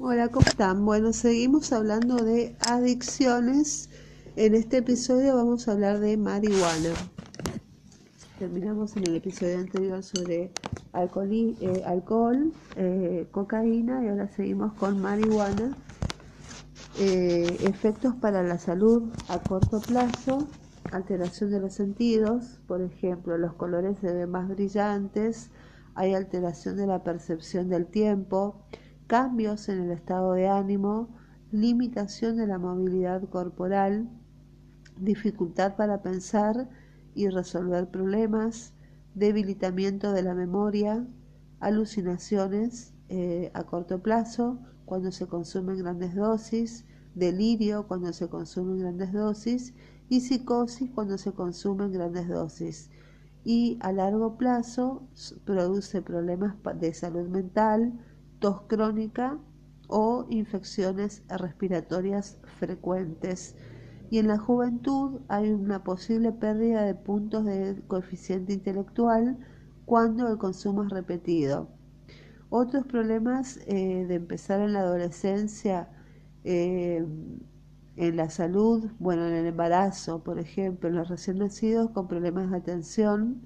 Hola, ¿cómo están? Bueno, seguimos hablando de adicciones. En este episodio vamos a hablar de marihuana. Terminamos en el episodio anterior sobre alcohol, eh, eh, cocaína y ahora seguimos con marihuana. Eh, efectos para la salud a corto plazo, alteración de los sentidos, por ejemplo, los colores se ven más brillantes, hay alteración de la percepción del tiempo, cambios en el estado de ánimo, limitación de la movilidad corporal, dificultad para pensar y resolver problemas, debilitamiento de la memoria, alucinaciones eh, a corto plazo cuando se consumen grandes dosis, delirio cuando se consumen grandes dosis y psicosis cuando se consumen grandes dosis. Y a largo plazo produce problemas de salud mental, tos crónica o infecciones respiratorias frecuentes. Y en la juventud hay una posible pérdida de puntos de coeficiente intelectual cuando el consumo es repetido. Otros problemas eh, de empezar en la adolescencia eh, en la salud, bueno, en el embarazo, por ejemplo, en los recién nacidos con problemas de atención.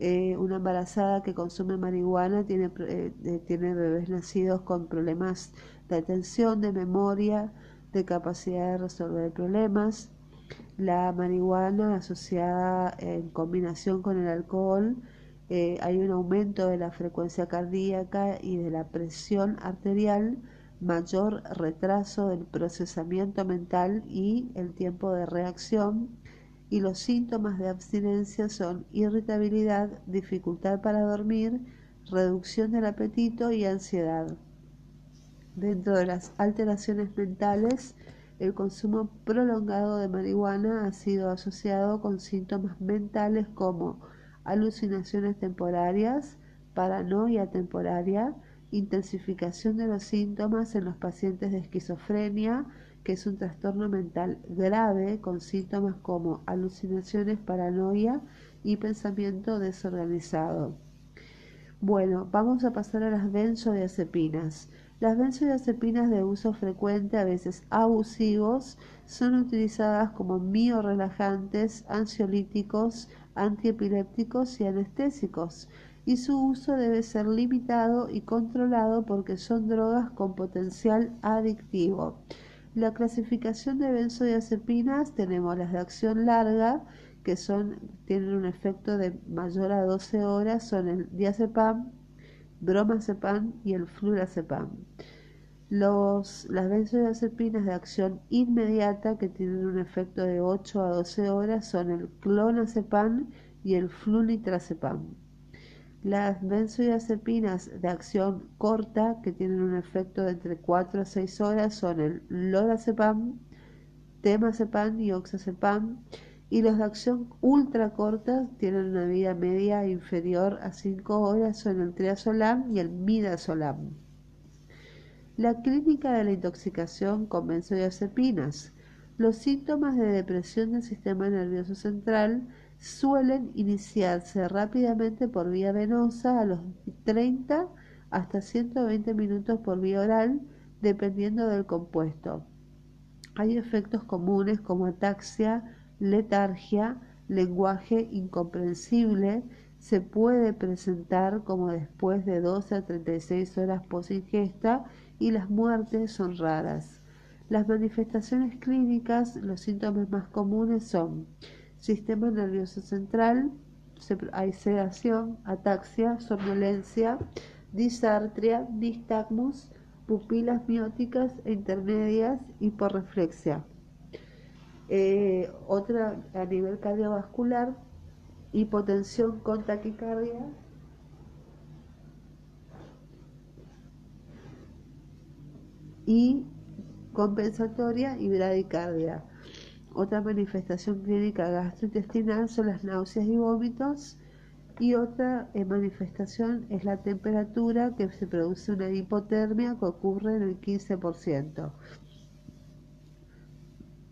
Eh, una embarazada que consume marihuana tiene, eh, eh, tiene bebés nacidos con problemas de atención, de memoria, de capacidad de resolver problemas. La marihuana asociada en combinación con el alcohol, hay un aumento de la frecuencia cardíaca y de la presión arterial mayor retraso del procesamiento mental y el tiempo de reacción y los síntomas de abstinencia son irritabilidad, dificultad para dormir, reducción del apetito y ansiedad. Dentro de las alteraciones mentales, el consumo prolongado de marihuana ha sido asociado con síntomas mentales como alucinaciones temporarias, paranoia temporaria, intensificación de los síntomas en los pacientes de esquizofrenia, que es un trastorno mental grave con síntomas como alucinaciones, paranoia y pensamiento desorganizado. Bueno, vamos a pasar a las benzodiazepinas. Las benzodiazepinas de uso frecuente, a veces abusivos, son utilizadas como miorelajantes, ansiolíticos, antiepilépticos y anestésicos y su uso debe ser limitado y controlado porque son drogas con potencial adictivo. La clasificación de benzodiazepinas tenemos las de acción larga que son, tienen un efecto de mayor a 12 horas, son el diazepam, bromazepam y el flurazepam. Los, las benzodiazepinas de acción inmediata que tienen un efecto de 8 a 12 horas son el clonazepam y el flunitrazepam. Las benzodiazepinas de acción corta, que tienen un efecto de entre 4 a 6 horas, son el lorazepam, temazepam y oxazepam. Y los de acción ultra corta tienen una vida media inferior a 5 horas, son el triazolam y el midazolam. La clínica de la intoxicación con benzodiazepinas. Los síntomas de depresión del sistema nervioso central suelen iniciarse rápidamente por vía venosa a los 30 hasta 120 minutos por vía oral, dependiendo del compuesto. Hay efectos comunes como ataxia, letargia, lenguaje incomprensible, se puede presentar como después de 12 a 36 horas post ingesta y las muertes son raras. Las manifestaciones clínicas, los síntomas más comunes son sistema nervioso central, sedación, ataxia, somnolencia, disartria, nistagmus, pupilas mióticas e intermedias, hiporreflexia. Eh, otra a nivel cardiovascular, hipotensión con taquicardia, y compensatoria y bradicardia. Otra manifestación clínica gastrointestinal son las náuseas y vómitos. Y otra eh, manifestación es la temperatura, que se produce una hipotermia que ocurre en el 15%.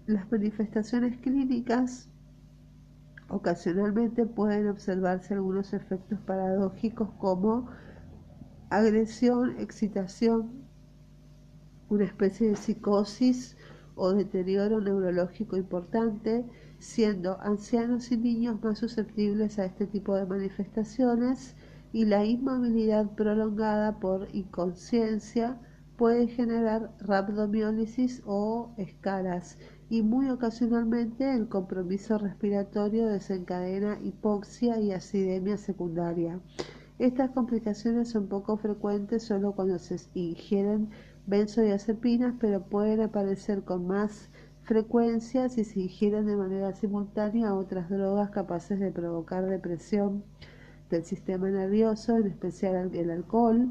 Las manifestaciones clínicas ocasionalmente pueden observarse algunos efectos paradójicos como agresión, excitación, una especie de psicosis o deterioro neurológico importante, siendo ancianos y niños más susceptibles a este tipo de manifestaciones y la inmovilidad prolongada por inconsciencia puede generar rhabdomiólisis o escalas y muy ocasionalmente el compromiso respiratorio desencadena hipoxia y acidemia secundaria. Estas complicaciones son poco frecuentes solo cuando se ingieren benzodiazepinas, pero pueden aparecer con más frecuencia si se ingieren de manera simultánea otras drogas capaces de provocar depresión del sistema nervioso, en especial el alcohol.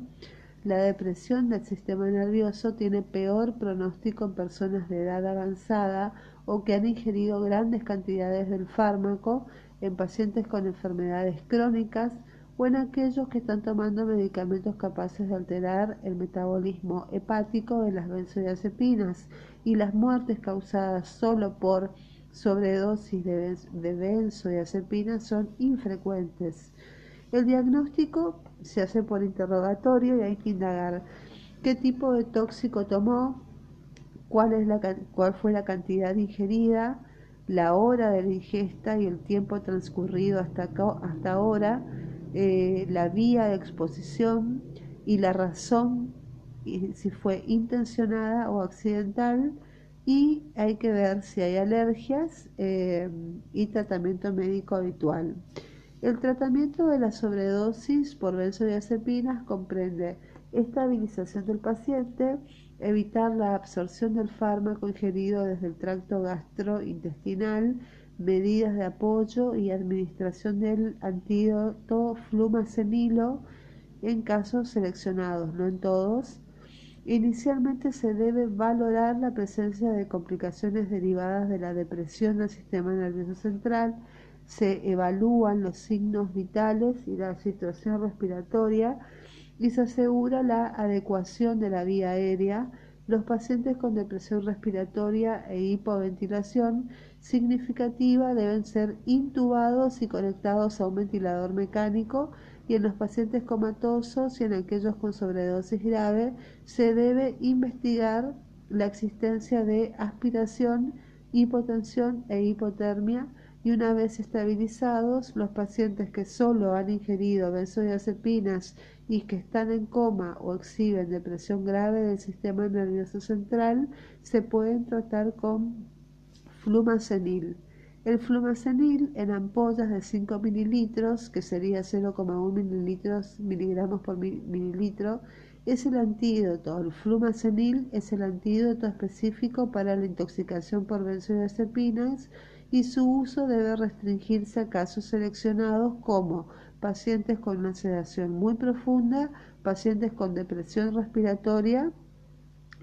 La depresión del sistema nervioso tiene peor pronóstico en personas de edad avanzada o que han ingerido grandes cantidades del fármaco, en pacientes con enfermedades crónicas, o en aquellos que están tomando medicamentos capaces de alterar el metabolismo hepático de las benzodiazepinas y las muertes causadas solo por sobredosis de, benzodiazepinas son infrecuentes. El diagnóstico se hace por interrogatorio y hay que indagar qué tipo de tóxico tomó, cuál, es la, cuál fue la cantidad ingerida, la hora de la ingesta y el tiempo transcurrido hasta, hasta ahora, eh, la vía de exposición y la razón, si fue intencionada o accidental, y hay que ver si hay alergias eh, y tratamiento médico habitual. El tratamiento de la sobredosis por benzodiazepinas comprende estabilización del paciente, evitar la absorción del fármaco ingerido desde el tracto gastrointestinal, medidas de apoyo y administración del antídoto flumacenilo en casos seleccionados, no en todos. Inicialmente se debe valorar la presencia de complicaciones derivadas de la depresión del sistema nervioso central, se evalúan los signos vitales y la situación respiratoria y se asegura la adecuación de la vía aérea. Los pacientes con depresión respiratoria e hipoventilación significativa deben ser intubados y conectados a un ventilador mecánico y en los pacientes comatosos y en aquellos con sobredosis grave se debe investigar la existencia de aspiración, hipotensión e hipotermia y una vez estabilizados, los pacientes que solo han ingerido benzodiazepinas y que están en coma o exhiben depresión grave del sistema nervioso central se pueden tratar con flumacenil. El flumacenil en ampollas de 5 mililitros, que sería 0,1 mililitros, miligramos por mililitro, es el antídoto. El flumacenil es el antídoto específico para la intoxicación por benzodiazepinas y su uso debe restringirse a casos seleccionados como pacientes con una sedación muy profunda, pacientes con depresión respiratoria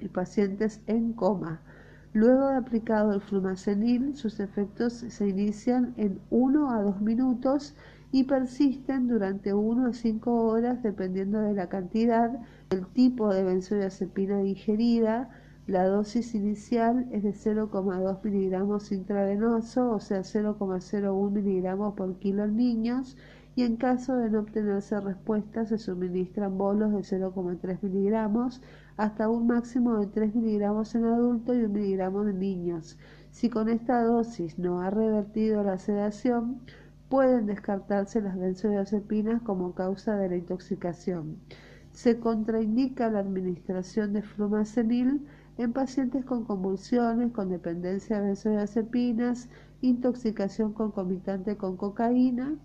y pacientes en coma. Luego de aplicado el flumacenil, sus efectos se inician en 1 a 2 minutos y persisten durante 1 a 5 horas dependiendo de la cantidad, el tipo de benzodiazepina ingerida, la dosis inicial es de 0,2 miligramos intravenoso, o sea 0,01 miligramos por kilo en niños, y en caso de no obtenerse respuesta se suministran bolos de 0,3 miligramos hasta un máximo de 3 miligramos en adultos y 1 miligramo en niños. Si con esta dosis no ha revertido la sedación, pueden descartarse las benzodiazepinas como causa de la intoxicación. Se contraindica la administración de flumacenil en pacientes con convulsiones, con dependencia de benzodiazepinas, intoxicación concomitante con cocaína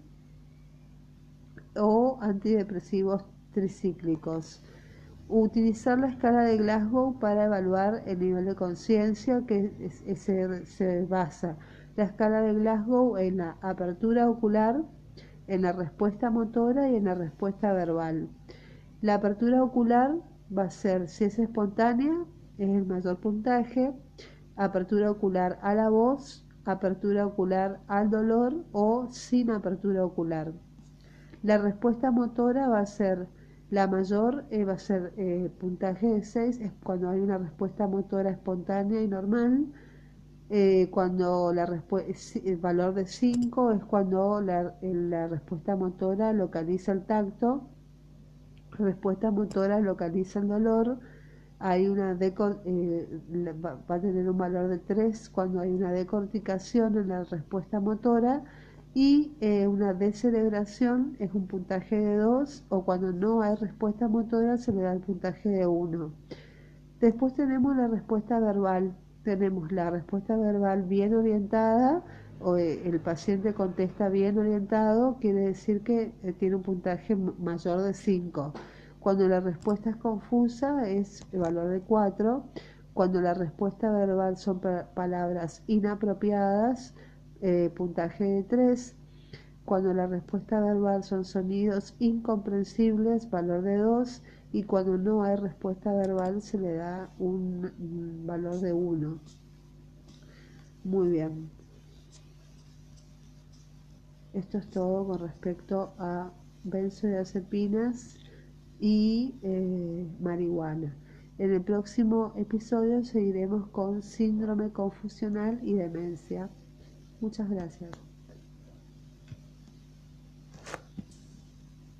o antidepresivos tricíclicos. Utilizar la escala de Glasgow para evaluar el nivel de conciencia que se, se basa la escala de Glasgow en la apertura ocular, en la respuesta motora y en la respuesta verbal. La apertura ocular va a ser, si es espontánea, es el mayor puntaje, apertura ocular a la voz, apertura ocular al dolor o sin apertura ocular. La respuesta motora va a ser la mayor, eh, va a ser eh, puntaje de 6, es cuando hay una respuesta motora espontánea y normal. Eh, cuando la el valor de 5 es cuando la, respuesta motora localiza el tacto, respuesta motora localiza el dolor, hay una eh, va a tener un valor de 3 cuando hay una decorticación en la respuesta motora y eh, una decelebración es un puntaje de 2 o cuando no hay respuesta motora se le da el puntaje de 1. Después tenemos la respuesta verbal. Tenemos la respuesta verbal bien orientada o eh, el paciente contesta bien orientado, quiere decir que eh, tiene un puntaje mayor de 5. Cuando la respuesta es confusa es el valor de 4. Cuando la respuesta verbal son palabras inapropiadas, eh, puntaje de 3. Cuando la respuesta verbal son sonidos incomprensibles, valor de 2. Y cuando no hay respuesta verbal se le da un, valor de 1. Muy bien. Esto es todo con respecto a benzodiazepinas y eh, marihuana. En el próximo episodio seguiremos con síndrome confusional y demencia. Muchas gracias.